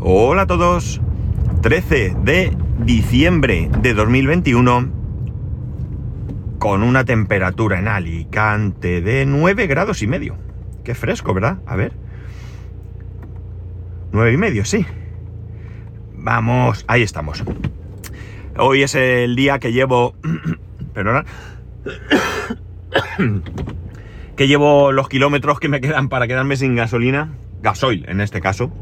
Hola a todos. 13 de diciembre de 2021 con una temperatura en Alicante de 9 grados y medio. Qué fresco, ¿verdad? A ver. 9 y medio, sí. Vamos, ahí estamos. Hoy es el día que llevo... Perdona. que llevo los kilómetros que me quedan para quedarme sin gasolina. Gasoil, en este caso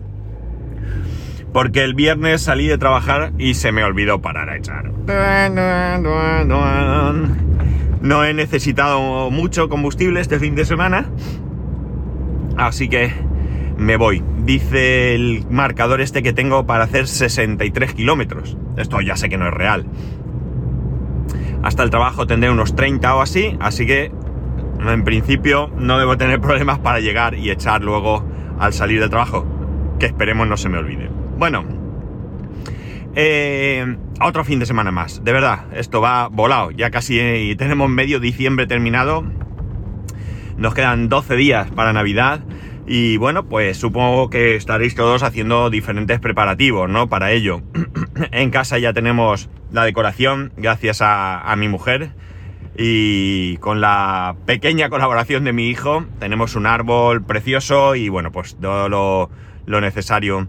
porque el viernes salí de trabajar y se me olvidó parar a echar. No he necesitado mucho combustible este fin de semana, así que me voy. Dice el marcador este que tengo para hacer 63 kilómetros. Esto ya sé que no es real. Hasta el trabajo tendré unos 30 o así, así que en principio no debo tener problemas para llegar y echar luego al salir del trabajo. Que esperemos no se me olvide. Bueno, eh, otro fin de semana más. De verdad, esto va volado. Ya casi eh, tenemos medio diciembre terminado. Nos quedan 12 días para Navidad. Y bueno, pues supongo que estaréis todos haciendo diferentes preparativos, ¿no? Para ello. en casa ya tenemos la decoración, gracias a, mi mujer. Y con la pequeña colaboración de mi hijo, tenemos un árbol precioso y bueno, pues todo lo, lo necesario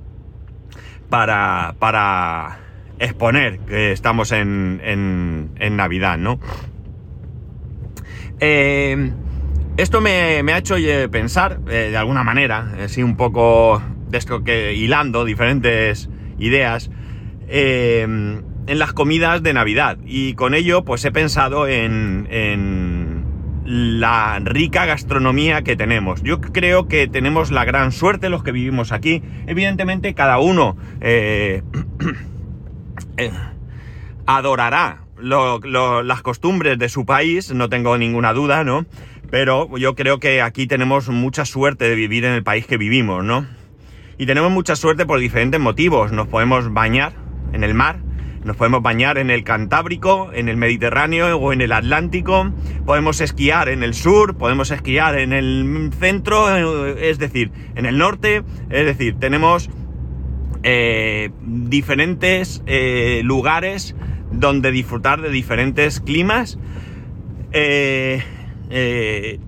para, para exponer que estamos en, en, Navidad, ¿no? Eh, esto me, ha hecho eh, pensar, eh, de alguna manera, así un poco de que hilando diferentes ideas, en las comidas de Navidad. Y con ello, pues he pensado en, en la rica gastronomía que tenemos. Yo creo que tenemos la gran suerte los que vivimos aquí. Evidentemente cada uno eh, eh, adorará las costumbres de su país, no tengo ninguna duda, ¿no? Pero yo creo que aquí tenemos mucha suerte de vivir en el país que vivimos, ¿no? Y tenemos mucha suerte por diferentes motivos. Nos podemos bañar en el mar, nos podemos bañar en el Cantábrico, en el Mediterráneo o en el Atlántico. Podemos esquiar en el sur, podemos esquiar en el centro, eh, es decir, en el norte. Es decir, tenemos eh, diferentes eh, lugares donde disfrutar de diferentes climas.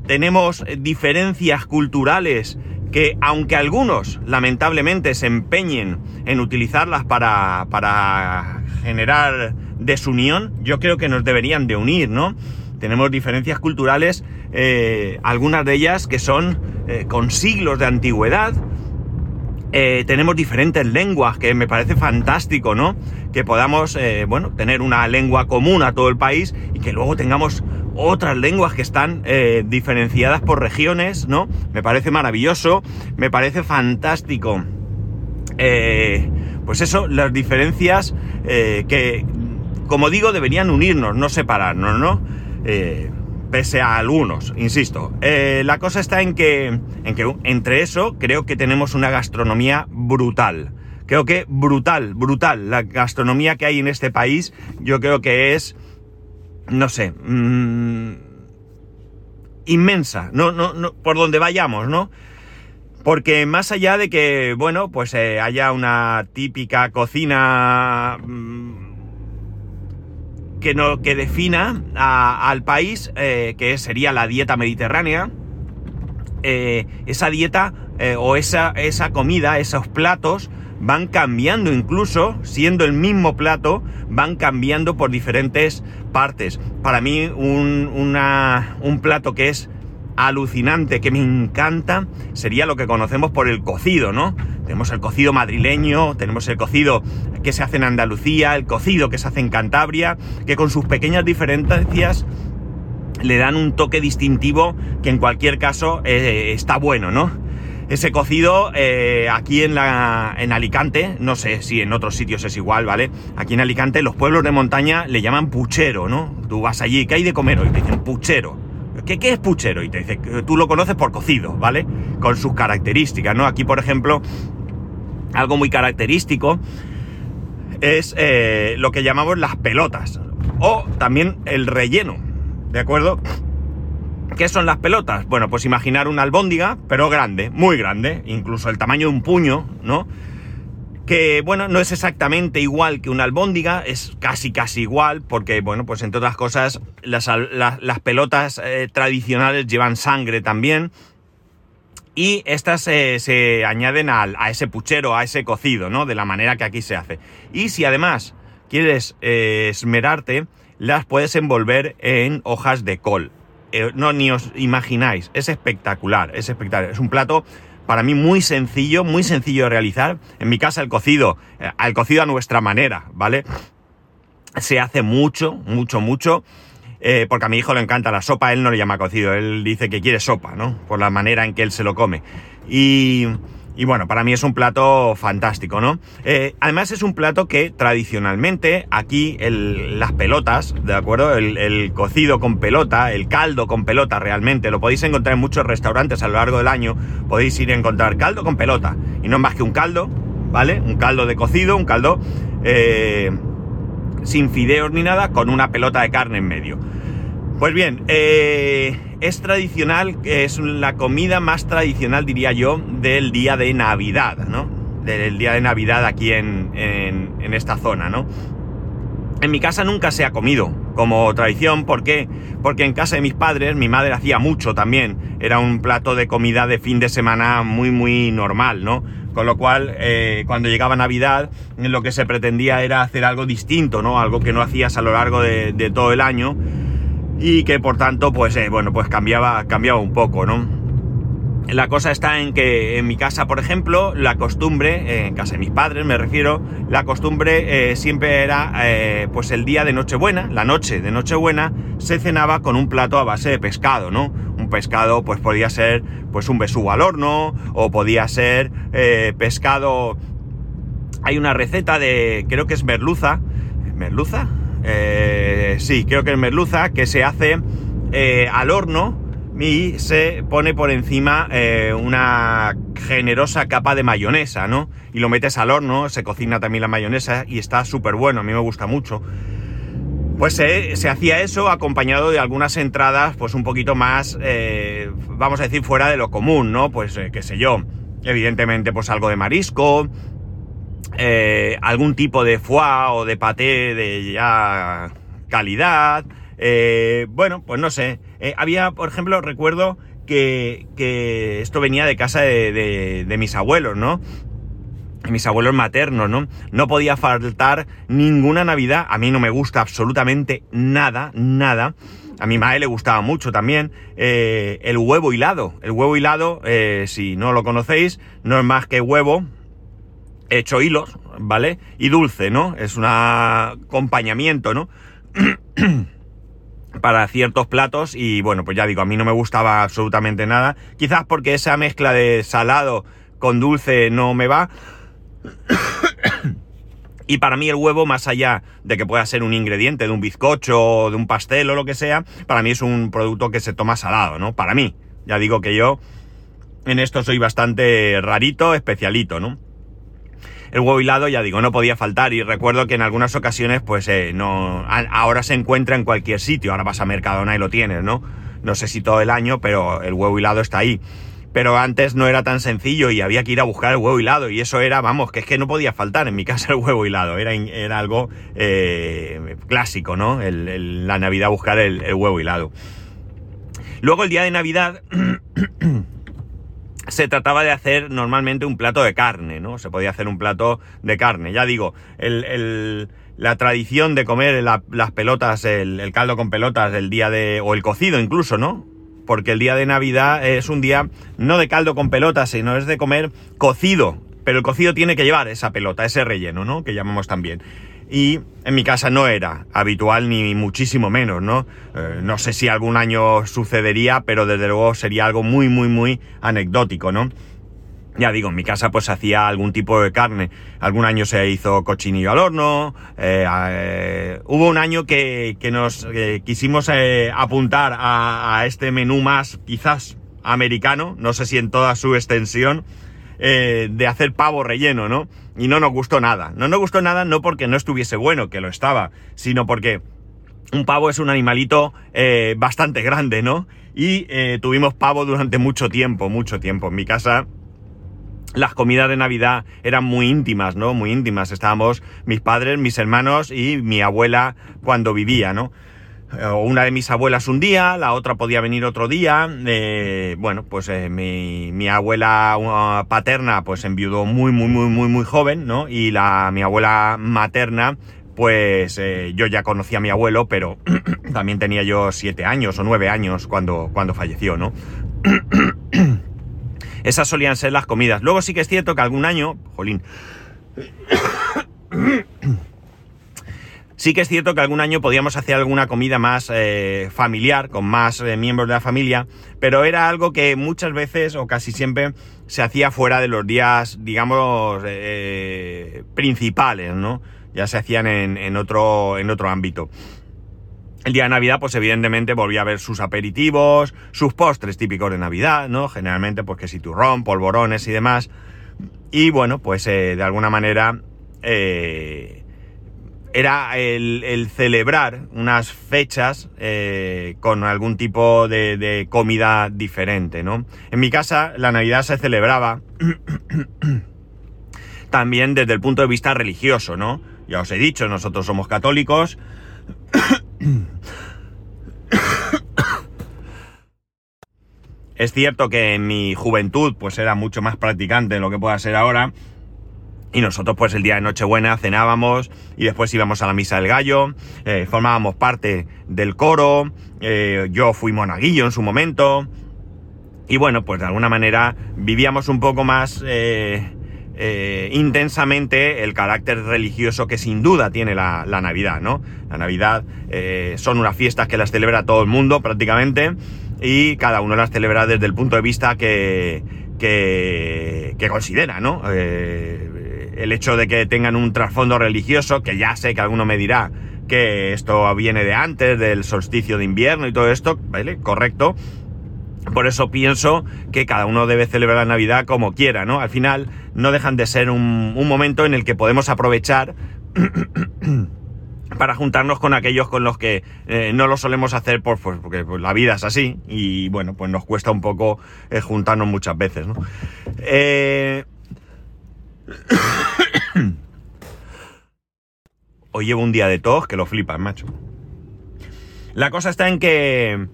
tenemos diferencias culturales que aunque algunos lamentablemente se empeñen en utilizarlas para, para generar desunión, yo creo que nos deberían de unir, ¿no? Tenemos diferencias culturales, eh, algunas de ellas que son eh, con siglos de antigüedad. Eh, tenemos diferentes lenguas, que me parece fantástico, ¿no? Que podamos, bueno, tener una lengua común a todo el país y que luego tengamos otras lenguas que están diferenciadas por regiones, ¿no? Me parece maravilloso, me parece fantástico. pues eso, las diferencias eh, que, como digo, deberían unirnos, no separarnos, ¿no? Eh, pese a algunos, insisto. Eh, la cosa está en que, en que entre eso creo que tenemos una gastronomía brutal. Creo que brutal, brutal. La gastronomía que hay en este país yo creo que es, no sé, mm, inmensa. No, no, no, por donde vayamos, ¿no? Porque más allá de que, bueno, pues eh, haya una típica cocina mm, que, no, que defina al país, eh, que sería la dieta mediterránea, eh, esa dieta o esa, esa comida, esos platos, van cambiando incluso, siendo el mismo plato, van cambiando por diferentes partes. Para mí, un, un plato que es alucinante que me encanta sería lo que conocemos por el cocido, ¿no? Tenemos el cocido madrileño, tenemos el cocido que se hace en Andalucía, el cocido que se hace en Cantabria, que con sus pequeñas diferencias le dan un toque distintivo que en cualquier caso eh, está bueno, ¿no? Ese cocido eh, aquí en, la, en Alicante, no sé si en otros sitios es igual, ¿vale? Aquí en Alicante los pueblos de montaña le llaman puchero, ¿no? Tú vas allí, ¿qué hay de comer hoy? Te dicen puchero ¿Qué, es puchero? Y te dice, tú lo conoces por cocido, ¿vale? Con sus características, ¿no? Aquí, por ejemplo, algo muy característico es eh, lo que llamamos las pelotas. O también el relleno, ¿de acuerdo? ¿Qué son las pelotas? Bueno, pues imaginar una albóndiga, pero grande, muy grande, incluso el tamaño de un puño, ¿no? que bueno, no es exactamente igual que una albóndiga, es casi casi igual, porque bueno, pues entre otras cosas, las, las, pelotas eh, tradicionales llevan sangre también, y estas se añaden a ese puchero, a ese cocido, ¿no? De la manera que aquí se hace. Y si además quieres eh, esmerarte, las puedes envolver en hojas de col. Eh, no, ni os imagináis, es espectacular, es espectacular. Es un plato para mí muy sencillo, muy sencillo de realizar. En mi casa el cocido, eh, el cocido a nuestra manera, ¿vale? Se hace mucho, mucho, mucho. Eh, porque a mi hijo le encanta la sopa, él no le llama cocido, él dice que quiere sopa, ¿no? Por la manera en que él se lo come. Y, y bueno, para mí es un plato fantástico, ¿no? Eh, además es un plato que tradicionalmente aquí las pelotas, ¿de acuerdo? El, cocido con pelota, el caldo con pelota realmente, lo podéis encontrar en muchos restaurantes a lo largo del año, podéis ir a encontrar caldo con pelota. Y no es más que un caldo, ¿vale? Un caldo de cocido, un caldo eh, sin fideos ni nada, con una pelota de carne en medio. Pues bien, eh, es tradicional, es la comida más tradicional, diría yo, del día de Navidad, ¿no? Del día de Navidad aquí en, en, esta zona, ¿no? En mi casa nunca se ha comido como tradición, ¿por qué? Porque en casa de mis padres, mi madre hacía mucho también, era un plato de comida de fin de semana muy, muy normal, ¿no? Con lo cual, eh, cuando llegaba Navidad, lo que se pretendía era hacer algo distinto, ¿no? Algo que no hacías a lo largo de, de todo el año y que por tanto, pues eh, bueno, pues cambiaba, cambiaba un poco, ¿no? La cosa está en que en mi casa, por ejemplo, la costumbre, eh, en casa de mis padres me refiero, la costumbre eh, siempre era, pues el día de Nochebuena, la noche de Nochebuena, se cenaba con un plato a base de pescado, ¿no? Un pescado, pues podía ser, pues un besugo al horno, o podía ser pescado... Hay una receta de, creo que es merluza, merluza, eh, sí, creo que es merluza, que se hace eh, al horno y se pone por encima eh, una generosa capa de mayonesa, ¿no? Y lo metes al horno, se cocina también la mayonesa y está súper bueno, a mí me gusta mucho. Pues se hacía eso acompañado de algunas entradas, pues un poquito más, vamos a decir, fuera de lo común, ¿no? Pues qué sé yo, evidentemente pues algo de marisco, eh, algún tipo de foie o de paté de ya calidad. Eh, bueno, pues no sé. Eh, había, por ejemplo, recuerdo que, esto venía de casa de, mis abuelos, ¿no? mis abuelos maternos, ¿no? No podía faltar ninguna Navidad. A mí no me gusta absolutamente nada, nada. A mi madre le gustaba mucho también el huevo hilado. El huevo hilado, si no lo conocéis, no es más que huevo, hecho hilos, ¿vale? Y dulce, ¿no? Es un acompañamiento, ¿no? para ciertos platos y bueno, pues ya digo, a mí no me gustaba absolutamente nada. Quizás porque esa mezcla de salado con dulce no me va. y para mí el huevo, más allá de que pueda ser un ingrediente de un bizcocho, de un pastel o lo que sea, para mí es un producto que se toma salado, ¿no? Para mí. Ya digo que yo en esto soy bastante rarito, especialito, ¿no? El huevo hilado, ya digo, no podía faltar. Y recuerdo que en algunas ocasiones, pues eh, no. Ahora se encuentra en cualquier sitio. Ahora vas a Mercadona y lo tienes, ¿no? No sé si todo el año, pero el huevo hilado está ahí. Pero antes no era tan sencillo y había que ir a buscar el huevo hilado. Y eso era, vamos, que es que no podía faltar en mi casa el huevo hilado. Era, era algo eh, clásico, ¿no? la Navidad buscar el, el huevo hilado. Luego el día de Navidad se trataba de hacer normalmente un plato de carne, ¿no? Se podía hacer un plato de carne. Ya digo, la tradición de comer las pelotas, el, caldo con pelotas del día de... o el cocido incluso, ¿no? Porque el día de Navidad es un día no de caldo con pelotas, sino es de comer cocido. Pero el cocido tiene que llevar esa pelota, ese relleno, ¿no? Que llamamos también y en mi casa no era habitual ni muchísimo menos, ¿no? Eh, no sé si algún año sucedería, pero desde luego sería algo muy, muy, muy anecdótico, ¿no? Ya digo, en mi casa pues hacía algún tipo de carne. Algún año se hizo cochinillo al horno. Eh, eh, hubo un año que, nos quisimos apuntar a, a, este menú más quizás americano, no sé si en toda su extensión, de hacer pavo relleno, ¿no? y no nos gustó nada. No nos gustó nada no porque no estuviese bueno, que lo estaba, sino porque un pavo es un animalito eh, bastante grande, ¿no? Y eh, tuvimos pavo durante mucho tiempo, mucho tiempo. En mi casa las comidas de Navidad eran muy íntimas, ¿no? Muy íntimas. Estábamos mis padres, mis hermanos y mi abuela cuando vivía, ¿no? Eh, una de mis abuelas un día, la otra podía venir otro día. Eh, bueno, pues eh, mi, mi, abuela paterna pues enviudó muy, muy, muy, muy, muy joven, ¿no? Y la, mi abuela materna, pues yo ya conocía a mi abuelo, pero también tenía yo siete años o nueve años cuando, cuando falleció, ¿no? Esas solían ser las comidas. Luego sí que es cierto que algún año, jolín, sí que es cierto que algún año podíamos hacer alguna comida más eh, familiar, con más eh, miembros de la familia, pero era algo que muchas veces o casi siempre se hacía fuera de los días, digamos, eh, principales, ¿no? Ya se hacían en, en, otro, en otro ámbito. El día de Navidad, pues evidentemente volvía a ver sus aperitivos, sus postres típicos de Navidad, ¿no? Generalmente, pues que si turrón, polvorones y demás. Y bueno, pues eh, de alguna manera era el, celebrar unas fechas eh, con algún tipo de, comida diferente, ¿no? En mi casa la Navidad se celebraba también desde el punto de vista religioso, ¿no? Ya os he dicho, nosotros somos católicos es cierto que en mi juventud pues era mucho más practicante de lo que pueda ser ahora. Y nosotros pues el día de Nochebuena cenábamos y después íbamos a la misa del gallo, eh, formábamos parte del coro, eh, yo fui monaguillo en su momento. Y bueno, pues de alguna manera vivíamos un poco más eh, intensamente el carácter religioso que sin duda tiene la, Navidad, ¿no? La Navidad son unas fiestas que las celebra todo el mundo prácticamente y cada uno las celebra desde el punto de vista que, que, considera, ¿no? El hecho de que tengan un trasfondo religioso, que ya sé que alguno me dirá que esto viene de antes, del solsticio de invierno y todo esto, ¿vale? Correcto. Por eso pienso que cada uno debe celebrar la Navidad como quiera, ¿no? Al final no dejan de ser un, momento en el que podemos aprovechar para juntarnos con aquellos con los que eh, no lo solemos hacer por, pues, porque pues, la vida es así y bueno, pues nos cuesta un poco eh, juntarnos muchas veces, ¿no? Eh, Hoy llevo un día de tos que lo flipas, macho. La cosa está en que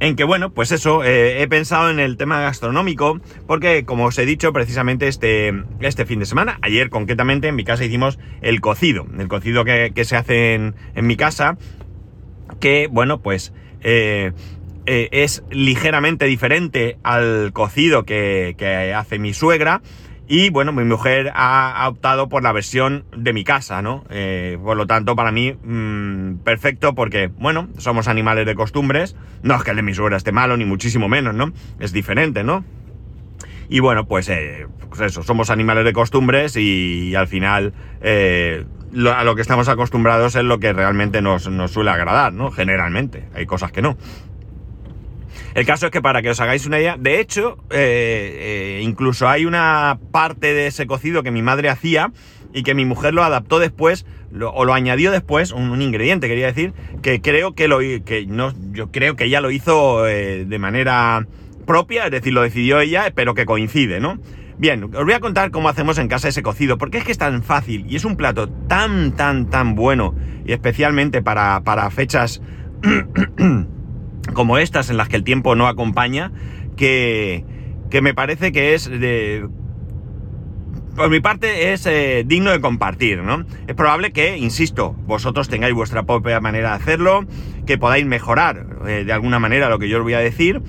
en que, bueno, pues eso, eh, he pensado en el tema gastronómico, porque como os he dicho precisamente este, este fin de semana, ayer concretamente en mi casa hicimos el cocido, el cocido que, se hace en, mi casa, que, bueno, pues eh, eh, es ligeramente diferente al cocido que, que hace mi suegra, y bueno, mi mujer ha, optado por la versión de mi casa, ¿no? Eh, por lo tanto, para mí, mmm, perfecto porque, bueno, somos animales de costumbres. No es que el de mi suegra esté malo, ni muchísimo menos, ¿no? Es diferente, ¿no? Y bueno, pues, eh, pues eso, somos animales de costumbres y, al final eh, a lo que estamos acostumbrados es lo que realmente nos, nos suele agradar, ¿no? Generalmente. Hay cosas que no. El caso es que para que os hagáis una idea, de hecho, eh, eh, incluso hay una parte de ese cocido que mi madre hacía y que mi mujer lo adaptó después, o lo añadió después, un, ingrediente, quería decir, que creo que lo que no, yo creo que ella lo hizo eh, de manera propia, es decir, lo decidió ella, pero que coincide, ¿no? Bien, os voy a contar cómo hacemos en casa ese cocido, porque es que es tan fácil y es un plato tan, tan, tan bueno, y especialmente para, para fechas como estas en las que el tiempo no acompaña, que, que me parece que es de, por mi parte es eh, digno de compartir, ¿no? Es probable que, insisto, vosotros tengáis vuestra propia manera de hacerlo, que podáis mejorar eh, de alguna manera lo que yo os voy a decir,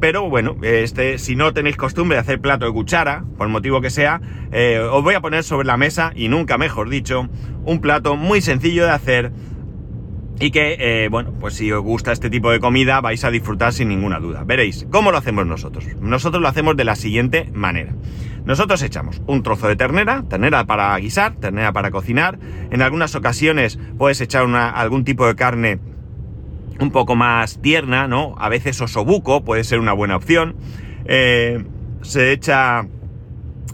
pero bueno, este, si no tenéis costumbre de hacer plato de cuchara, por motivo que sea, eh, os voy a poner sobre la mesa, y nunca mejor dicho, un plato muy sencillo de hacer, y que, eh, bueno, pues si os gusta este tipo de comida vais a disfrutar sin ninguna duda. Veréis, ¿cómo lo hacemos nosotros? Nosotros lo hacemos de la siguiente manera. Nosotros echamos un trozo de ternera, ternera para guisar, ternera para cocinar. En algunas ocasiones puedes echar algún tipo de carne un poco más tierna, ¿no? A veces osobuco puede ser una buena opción. Eh, se echa...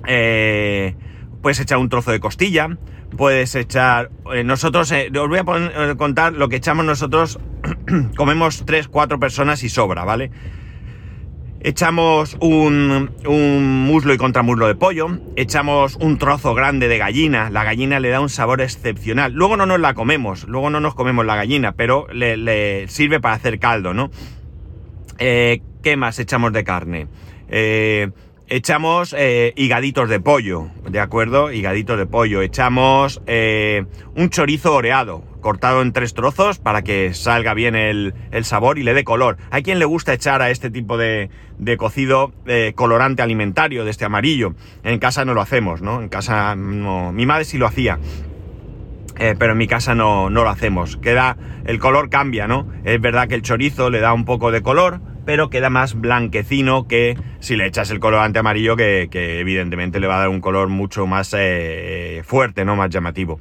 Eh, puedes echar un trozo de costilla puedes echar... Eh, nosotros, eh, os voy a eh, contar lo que echamos nosotros, comemos 3, 4 personas y sobra, ¿vale? Echamos un, muslo y contramuslo de pollo, echamos un trozo grande de gallina, la gallina le da un sabor excepcional. Luego no nos la comemos, luego no nos comemos la gallina, pero le, sirve para hacer caldo, ¿no? ¿Qué más echamos de carne? Eh, echamos eh, higaditos de pollo, ¿de acuerdo? Higaditos de pollo. Echamos eh, un chorizo oreado, cortado en tres trozos para que salga bien el, el, sabor y le dé color. Hay quien le gusta echar a este tipo de, de cocido eh, colorante alimentario, de este amarillo. En casa no lo hacemos, ¿no? En casa no. Mi madre sí lo hacía. Eh, pero en mi casa no, no lo hacemos. Queda, el color cambia, ¿no? Es verdad que el chorizo le da un poco de color, pero queda más blanquecino que si le echas el colorante amarillo, que, evidentemente le va a dar un color mucho más eh, fuerte, ¿no? Más llamativo.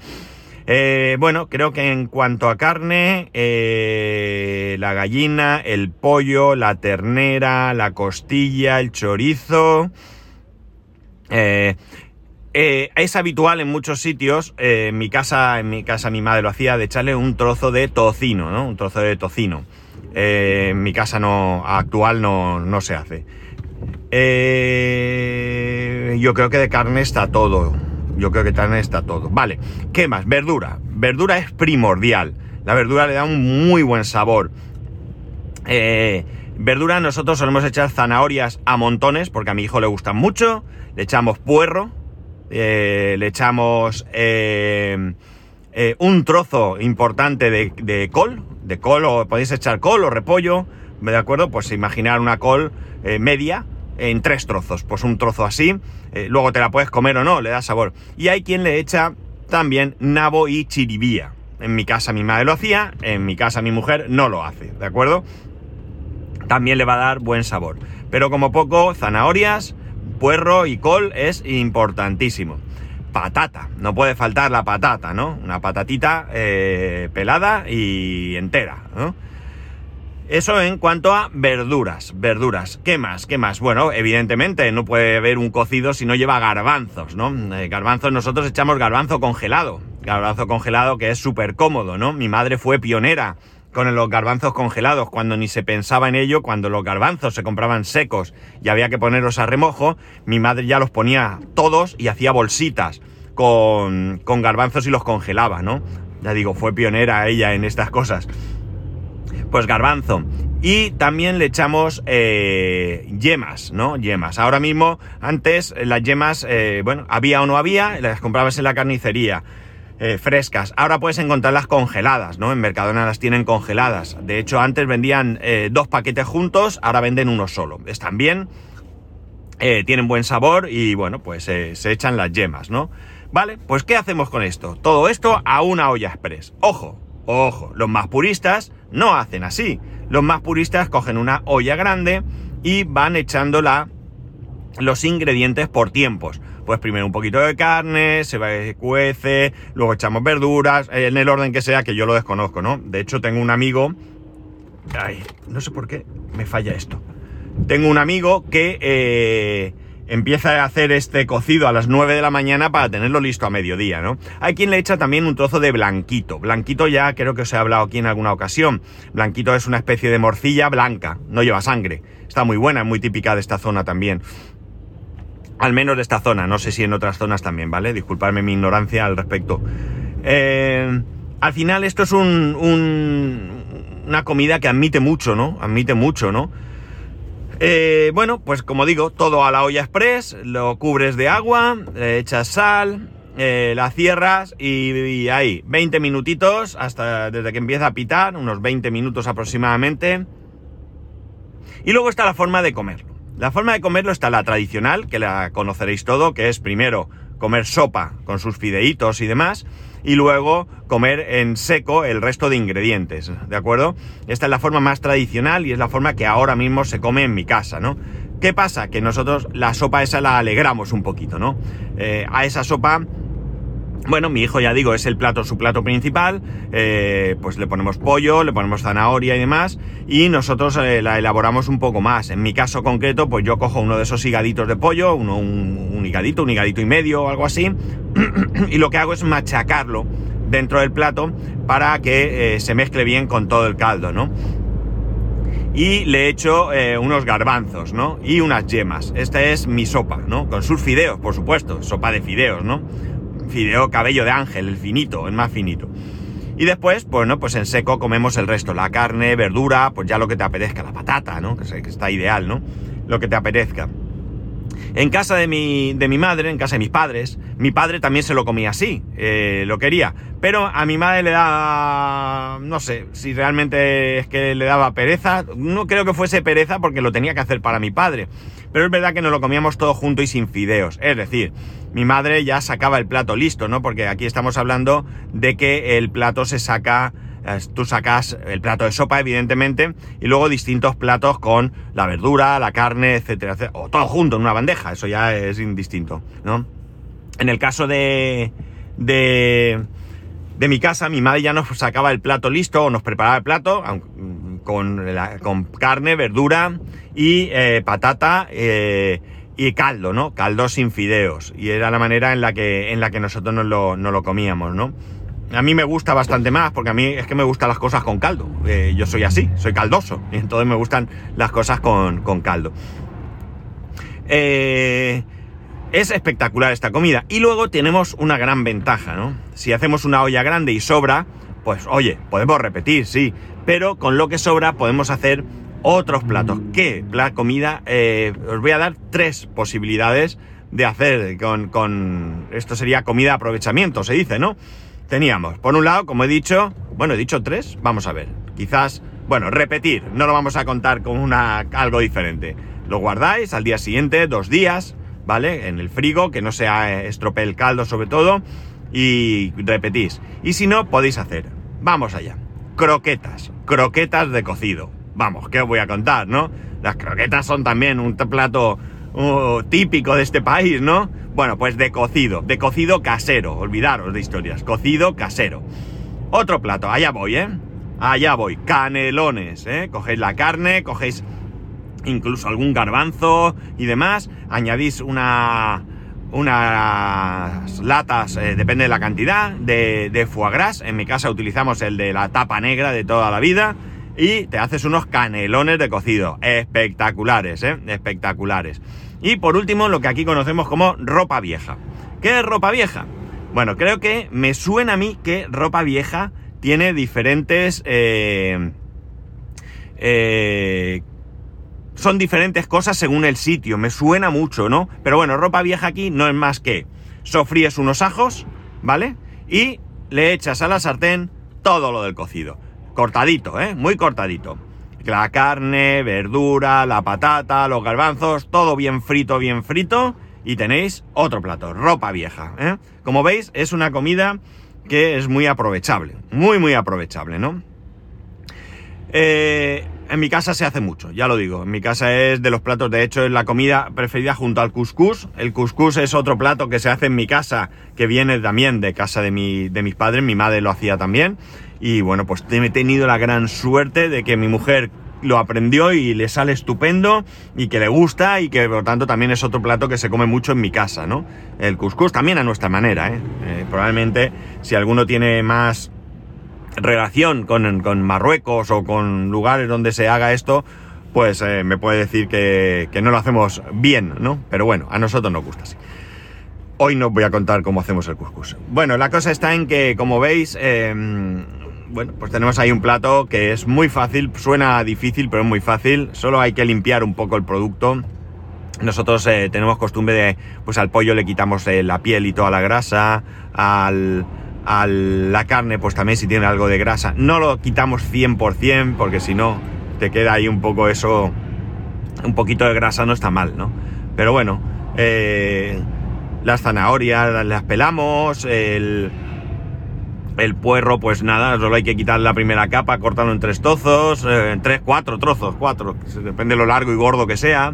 Eh, bueno, creo que en cuanto a carne, eh, la gallina, el pollo, la ternera, la costilla, el chorizo. Eh, eh, es habitual en muchos sitios, eh, en mi casa, en mi casa mi madre lo hacía, de echarle un trozo de tocino, ¿no? Un trozo de tocino. Eh, en mi casa no, actual no, no se hace. Eh, yo creo que de carne está todo. Yo creo que de carne está todo. Vale, ¿qué más? Verdura. Verdura es primordial. La verdura le da un muy buen sabor. Eh, verdura nosotros solemos echar zanahorias a montones porque a mi hijo le gustan mucho. Le echamos puerro, eh, le echamos eh, eh, un trozo importante de, col, de col, o podéis echar col o repollo, ¿de acuerdo? Pues imaginar una col eh, media en tres trozos, pues un trozo así, eh, luego te la puedes comer o no, le da sabor. Y hay quien le echa también nabo y chiribía. En mi casa mi madre lo hacía, en mi casa mi mujer no lo hace, ¿de acuerdo? También le va a dar buen sabor. Pero como poco, zanahorias, puerro y col es importantísimo. Patata, no puede faltar la patata, ¿no? Una patatita eh, pelada y entera, ¿no? Eso en cuanto a verduras, verduras. ¿Qué más? ¿Qué más? Bueno, evidentemente no puede haber un cocido si no lleva garbanzos, ¿no? Eh, garbanzos, nosotros echamos garbanzo congelado. Garbanzo congelado que es súper cómodo, ¿no? Mi madre fue pionera con los garbanzos congelados, cuando ni se pensaba en ello, cuando los garbanzos se compraban secos y había que ponerlos a remojo, mi madre ya los ponía todos y hacía bolsitas con, con garbanzos y los congelaba, ¿no? Ya digo, fue pionera ella en estas cosas. Pues garbanzo. Y también le echamos eh, yemas, ¿no? Yemas. Ahora mismo, antes las yemas, eh, bueno, había o no había, las comprabas en la carnicería. Eh, frescas. Ahora puedes encontrarlas congeladas, ¿no? En Mercadona las tienen congeladas. De hecho, antes vendían eh, dos paquetes juntos, ahora venden uno solo. Están bien, eh, tienen buen sabor y bueno, pues se echan las yemas, ¿no? Vale, pues ¿qué hacemos con esto? Todo esto a una olla express. Ojo, ojo, los más puristas no hacen así. Los más puristas cogen una olla grande y van echando la, los ingredientes por tiempos pues primero un poquito de carne, se se cuece, luego echamos verduras, en el orden que sea, que yo lo desconozco, ¿no? De hecho, tengo un amigo. Ay, no sé por qué me falla esto. Tengo un amigo que eh, empieza a hacer este cocido a las 9 de la mañana para tenerlo listo a mediodía, ¿no? Hay quien le echa también un trozo de blanquito. Blanquito ya creo que os he hablado aquí en alguna ocasión. Blanquito es una especie de morcilla blanca, no lleva sangre. Está muy buena, muy típica de esta zona también. Al menos de esta zona, no sé si en otras zonas también, ¿vale? Disculpadme mi ignorancia al respecto. Eh, al final esto es un, un, una comida que admite mucho, ¿no? Admite mucho, ¿no? Eh, bueno, pues como digo, todo a la olla express, lo cubres de agua, echas sal, eh, la cierras y, ahí, 20 minutitos hasta desde que empieza a pitar, unos 20 minutos aproximadamente. Y luego está la forma de comerlo. La forma de comerlo está la tradicional, que la conoceréis todo, que es primero comer sopa con sus fideitos y demás, y luego comer en seco el resto de ingredientes, ¿de acuerdo? Esta es la forma más tradicional y es la forma que ahora mismo se come en mi casa, ¿no? ¿Qué pasa? Que nosotros la sopa esa la alegramos un poquito, ¿no? Eh, a esa sopa bueno, mi hijo ya digo, es el plato, su plato principal, eh, pues le ponemos pollo, le ponemos zanahoria y demás, y nosotros eh, la elaboramos un poco más. En mi caso concreto, pues yo cojo uno de esos higaditos de pollo, uno, un, un higadito, un higadito y medio o algo así, y lo que hago es machacarlo dentro del plato para que eh, se mezcle bien con todo el caldo, ¿no? y le echo unos garbanzos, ¿no? Y unas yemas. Esta es mi sopa, ¿no? Con sus fideos, por supuesto, sopa de fideos, ¿no? Fideo cabello de ángel, el finito, el más finito. Y después, bueno, pues en seco comemos el resto, la carne, verdura, pues ya lo que te apetezca, la patata, ¿no? Que está ideal, ¿no? Lo que te apetezca. En casa de mi, de mi madre, en casa de mis padres, mi padre también se lo comía así, eh, lo quería. Pero a mi madre le da, no sé, si realmente es que le daba pereza, no creo que fuese pereza porque lo tenía que hacer para mi padre. Pero es verdad que nos lo comíamos todo junto y sin fideos. Es decir, mi madre ya sacaba el plato listo, ¿no? Porque aquí estamos hablando de que el plato se saca Tú sacas el plato de sopa, evidentemente, y luego distintos platos con la verdura, la carne, etcétera, etcétera. O todo junto en una bandeja, eso ya es indistinto, ¿no? En el caso de, de, de mi casa, mi madre ya nos sacaba el plato listo o nos preparaba el plato con, con carne, verdura y eh, patata eh, y caldo, ¿no? Caldo sin fideos. Y era la manera en la que, en la que nosotros nos lo, nos lo comíamos, ¿no? A mí me gusta bastante más, porque a mí es que me gustan las cosas con caldo. Eh, yo soy así, soy caldoso, y entonces me gustan las cosas con, caldo. Eh, es espectacular esta comida. Y luego tenemos una gran ventaja, ¿no? Si hacemos una olla grande y sobra, pues oye, podemos repetir, sí, pero con lo que sobra podemos hacer otros platos. ¿Qué? La comida, eh, os voy a dar tres posibilidades de hacer con, con... Esto sería comida aprovechamiento, se dice, ¿no? Teníamos, por un lado, como he dicho, bueno, he dicho tres, vamos a ver, quizás, bueno, repetir, no lo vamos a contar con una, algo diferente. Lo guardáis al día siguiente, dos días, ¿vale? En el frigo, que no se eh, estropee el caldo sobre todo, y repetís. Y si no, podéis hacer, vamos allá, croquetas, croquetas de cocido. Vamos, ¿qué os voy a contar, no? Las croquetas son también un plato uh, típico de este país, ¿no? Bueno, pues de cocido, de cocido casero, olvidaros de historias, cocido casero. Otro plato, allá voy, ¿eh? Allá voy, canelones, ¿eh? Cogéis la carne, cogéis incluso algún garbanzo y demás, añadís una, unas latas, eh, depende de la cantidad, de, de foie gras, en mi casa utilizamos el de la tapa negra de toda la vida, y te haces unos canelones de cocido, espectaculares, ¿eh? Espectaculares. Y por último, lo que aquí conocemos como ropa vieja. ¿Qué es ropa vieja? Bueno, creo que me suena a mí que ropa vieja tiene diferentes... Eh, eh, son diferentes cosas según el sitio, me suena mucho, ¿no? Pero bueno, ropa vieja aquí no es más que sofríes unos ajos, ¿vale? Y le echas a la sartén todo lo del cocido. Cortadito, ¿eh? Muy cortadito la carne, verdura, la patata, los garbanzos, todo bien frito, bien frito. Y tenéis otro plato, ropa vieja. ¿eh? Como veis, es una comida que es muy aprovechable. Muy, muy aprovechable, ¿no? Eh, en mi casa se hace mucho, ya lo digo. En mi casa es de los platos, de hecho, es la comida preferida junto al couscous. El couscous es otro plato que se hace en mi casa, que viene también de casa de, mi, de mis padres. Mi madre lo hacía también. Y bueno, pues he tenido la gran suerte de que mi mujer lo aprendió y le sale estupendo y que le gusta y que por tanto también es otro plato que se come mucho en mi casa, ¿no? El couscous también a nuestra manera, ¿eh? eh probablemente si alguno tiene más relación con, Marruecos o con lugares donde se haga esto, pues eh, me puede decir que, que, no lo hacemos bien, ¿no? Pero bueno, a nosotros nos gusta así. Hoy no voy a contar cómo hacemos el couscous. Bueno, la cosa está en que, como veis, eh, bueno, pues tenemos ahí un plato que es muy fácil, suena difícil, pero es muy fácil. Solo hay que limpiar un poco el producto. Nosotros eh, tenemos costumbre de, pues al pollo le quitamos la piel y toda la grasa, al, a la carne, pues también si tiene algo de grasa. No lo quitamos 100% porque si no, te queda ahí un poco eso, un poquito de grasa no está mal, ¿no? Pero bueno, eh, las zanahorias las pelamos, el el puerro, pues nada, solo hay que quitar la primera capa, cortarlo en tres trozos, eh, en tres, cuatro trozos, cuatro, depende de lo largo y gordo que sea.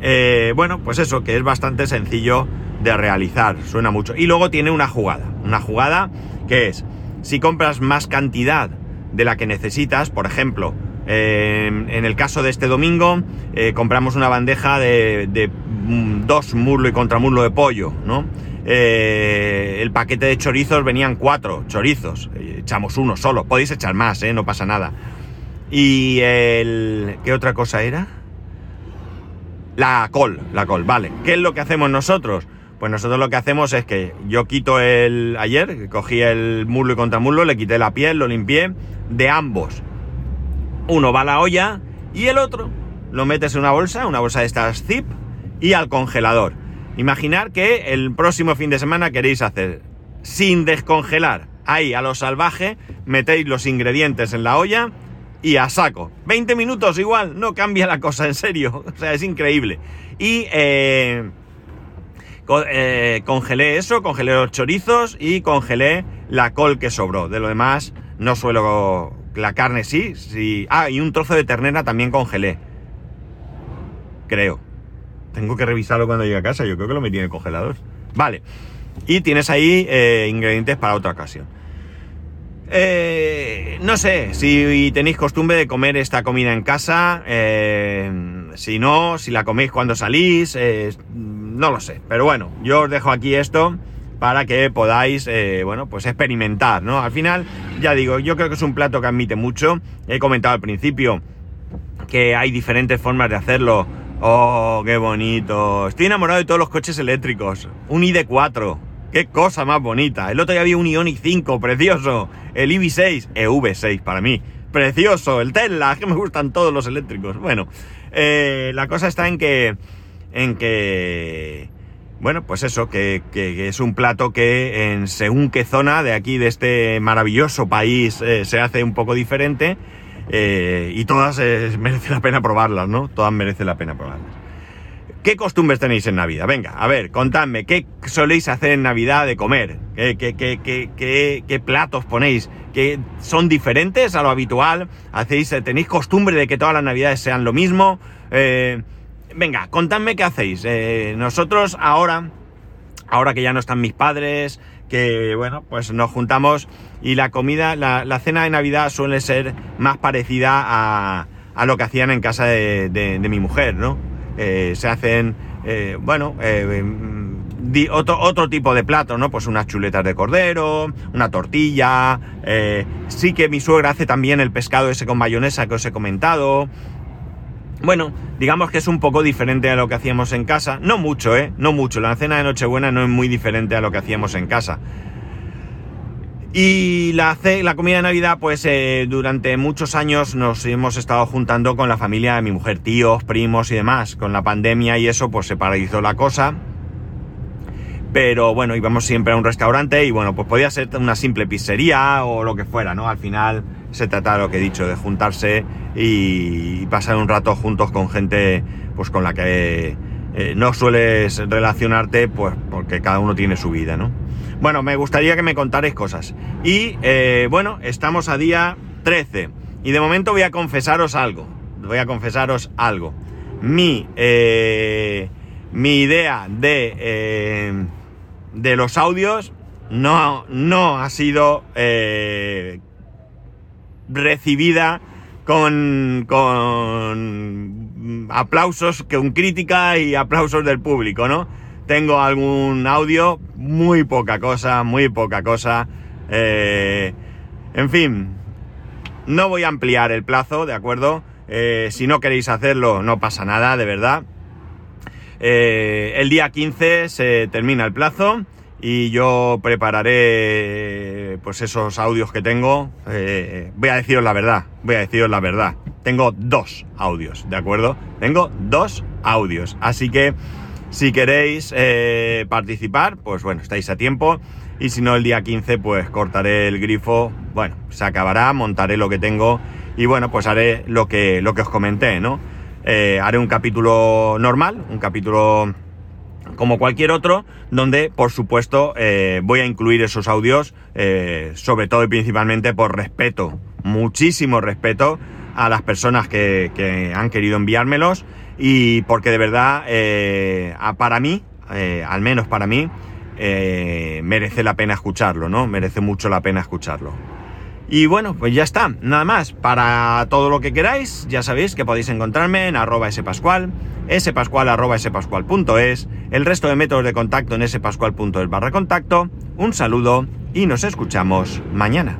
Eh, bueno, pues eso, que es bastante sencillo de realizar, suena mucho. Y luego tiene una jugada, una jugada que es, si compras más cantidad de la que necesitas, por ejemplo, en el caso de este domingo, eh, compramos una bandeja de, mm, dos muslo y contramuslo de pollo, ¿no? Eh, el paquete de chorizos venían cuatro chorizos, echamos uno solo, podéis echar más, eh, no pasa nada. Y el... ¿Qué otra cosa era? La col, la col, vale. ¿Qué es lo que hacemos nosotros? Pues nosotros lo que hacemos es que yo quito el... Ayer cogí el muslo y contramuslo, le quité la piel, lo limpié de ambos. Uno va a la olla y el otro lo metes en una bolsa, una bolsa de estas zip y al congelador. Imaginar que el próximo fin de semana queréis hacer sin descongelar. Ahí, a lo salvaje, metéis los ingredientes en la olla y a saco. 20 minutos igual, no cambia la cosa, en serio. O sea, es increíble. Y eh, eh, congelé eso, congelé los chorizos y congelé la col que sobró. De lo demás, no suelo... La carne sí, sí. Ah, y un trozo de ternera también congelé. Creo. Tengo que revisarlo cuando llegue a casa, yo creo que lo metí en el congelador. Vale. Y tienes ahí eh, ingredientes para otra ocasión. Eh, no sé si tenéis costumbre de comer esta comida en casa. Eh, si no, si la coméis cuando salís. No lo sé. Pero bueno, yo os dejo aquí esto para que podáis, bueno, pues experimentar, ¿no? Al final, ya digo, yo creo que es un plato que admite mucho. He comentado al principio que hay diferentes formas de hacerlo Oh, qué bonito. Estoy enamorado de todos los coches eléctricos. Un ID4. Qué cosa más bonita. El otro día había un Ioniq 5, precioso. El EV6, EV6 para mí. Precioso. El Tesla, que me gustan todos los eléctricos. Bueno, eh, la cosa está en que... En que... Bueno, pues eso, que, es un plato que en según qué zona de aquí, de este maravilloso país, eh, se hace un poco diferente eh, y todas eh, merece la pena probarlas, ¿no? Todas merece la pena probarlas. ¿Qué costumbres tenéis en Navidad? Venga, a ver, contadme, ¿qué soléis hacer en Navidad de comer? ¿Qué, qué, platos ponéis? ¿Que son diferentes a lo habitual? ¿Hacéis, eh, ¿Tenéis costumbre de que todas las Navidades sean lo mismo? Venga, contadme qué hacéis. nosotros ahora, ahora que ya no están mis padres, que bueno, pues nos juntamos y la comida, la, cena de Navidad suele ser más parecida a, a lo que hacían en casa de, mi mujer, ¿no? Eh, se hacen, eh, bueno, eh, otro, otro tipo de plato, ¿no? Pues unas chuletas de cordero, una tortilla, sí que mi suegra hace también el pescado ese con mayonesa que os he comentado, bueno, digamos que es un poco diferente a lo que hacíamos en casa. No mucho, ¿eh? No mucho. La cena de Nochebuena no es muy diferente a lo que hacíamos en casa. Y la, la comida de Navidad, pues eh, durante muchos años nos hemos estado juntando con la familia de mi mujer, tíos, primos y demás. Con la pandemia y eso, pues se paralizó la cosa. Pero bueno, íbamos siempre a un restaurante y bueno, pues podía ser una simple pizzería o lo que fuera, ¿no? Al final se trata de lo que he dicho, de juntarse y pasar un rato juntos con gente pues con la que eh, no sueles relacionarte pues porque cada uno tiene su vida, ¿no? Bueno, me gustaría que me contarais cosas. Y eh, bueno, estamos a día 13 y de momento voy a confesaros algo. Voy a confesaros algo. Mi, eh, mi idea de, de los audios no, no ha sido recibida con, con aplausos, con crítica y aplausos del público, ¿no? Tengo algún audio, muy poca cosa, muy poca cosa. Eh, en fin, no voy a ampliar el plazo, ¿de acuerdo? Eh, si no queréis hacerlo, no pasa nada, de verdad. Eh, el día 15 se termina el plazo y yo prepararé pues esos audios que tengo. Eh, voy a deciros la verdad, voy a deciros la verdad. Tengo dos audios, ¿de acuerdo? Tengo dos audios, así que si queréis eh, participar, pues bueno, estáis a tiempo. Y si no, el día 15, pues cortaré el grifo. Bueno, se acabará, montaré lo que tengo y bueno, pues haré lo que, lo que os comenté, ¿no? Eh, haré un capítulo normal, un capítulo como cualquier otro, donde por supuesto eh, voy a incluir esos audios, eh, sobre todo y principalmente por respeto, muchísimo respeto a las personas que, han querido enviármelos y porque de verdad, eh, para mí, al menos para mí, merece la pena escucharlo, ¿no? Merece mucho la pena escucharlo. Y bueno, pues ya está, nada más. Para todo lo que queráis, ya sabéis que podéis encontrarme en arroba spascual, spascual arroba spascual.es, el resto de métodos de contacto en spascual.es barra contacto. Un saludo y nos escuchamos mañana.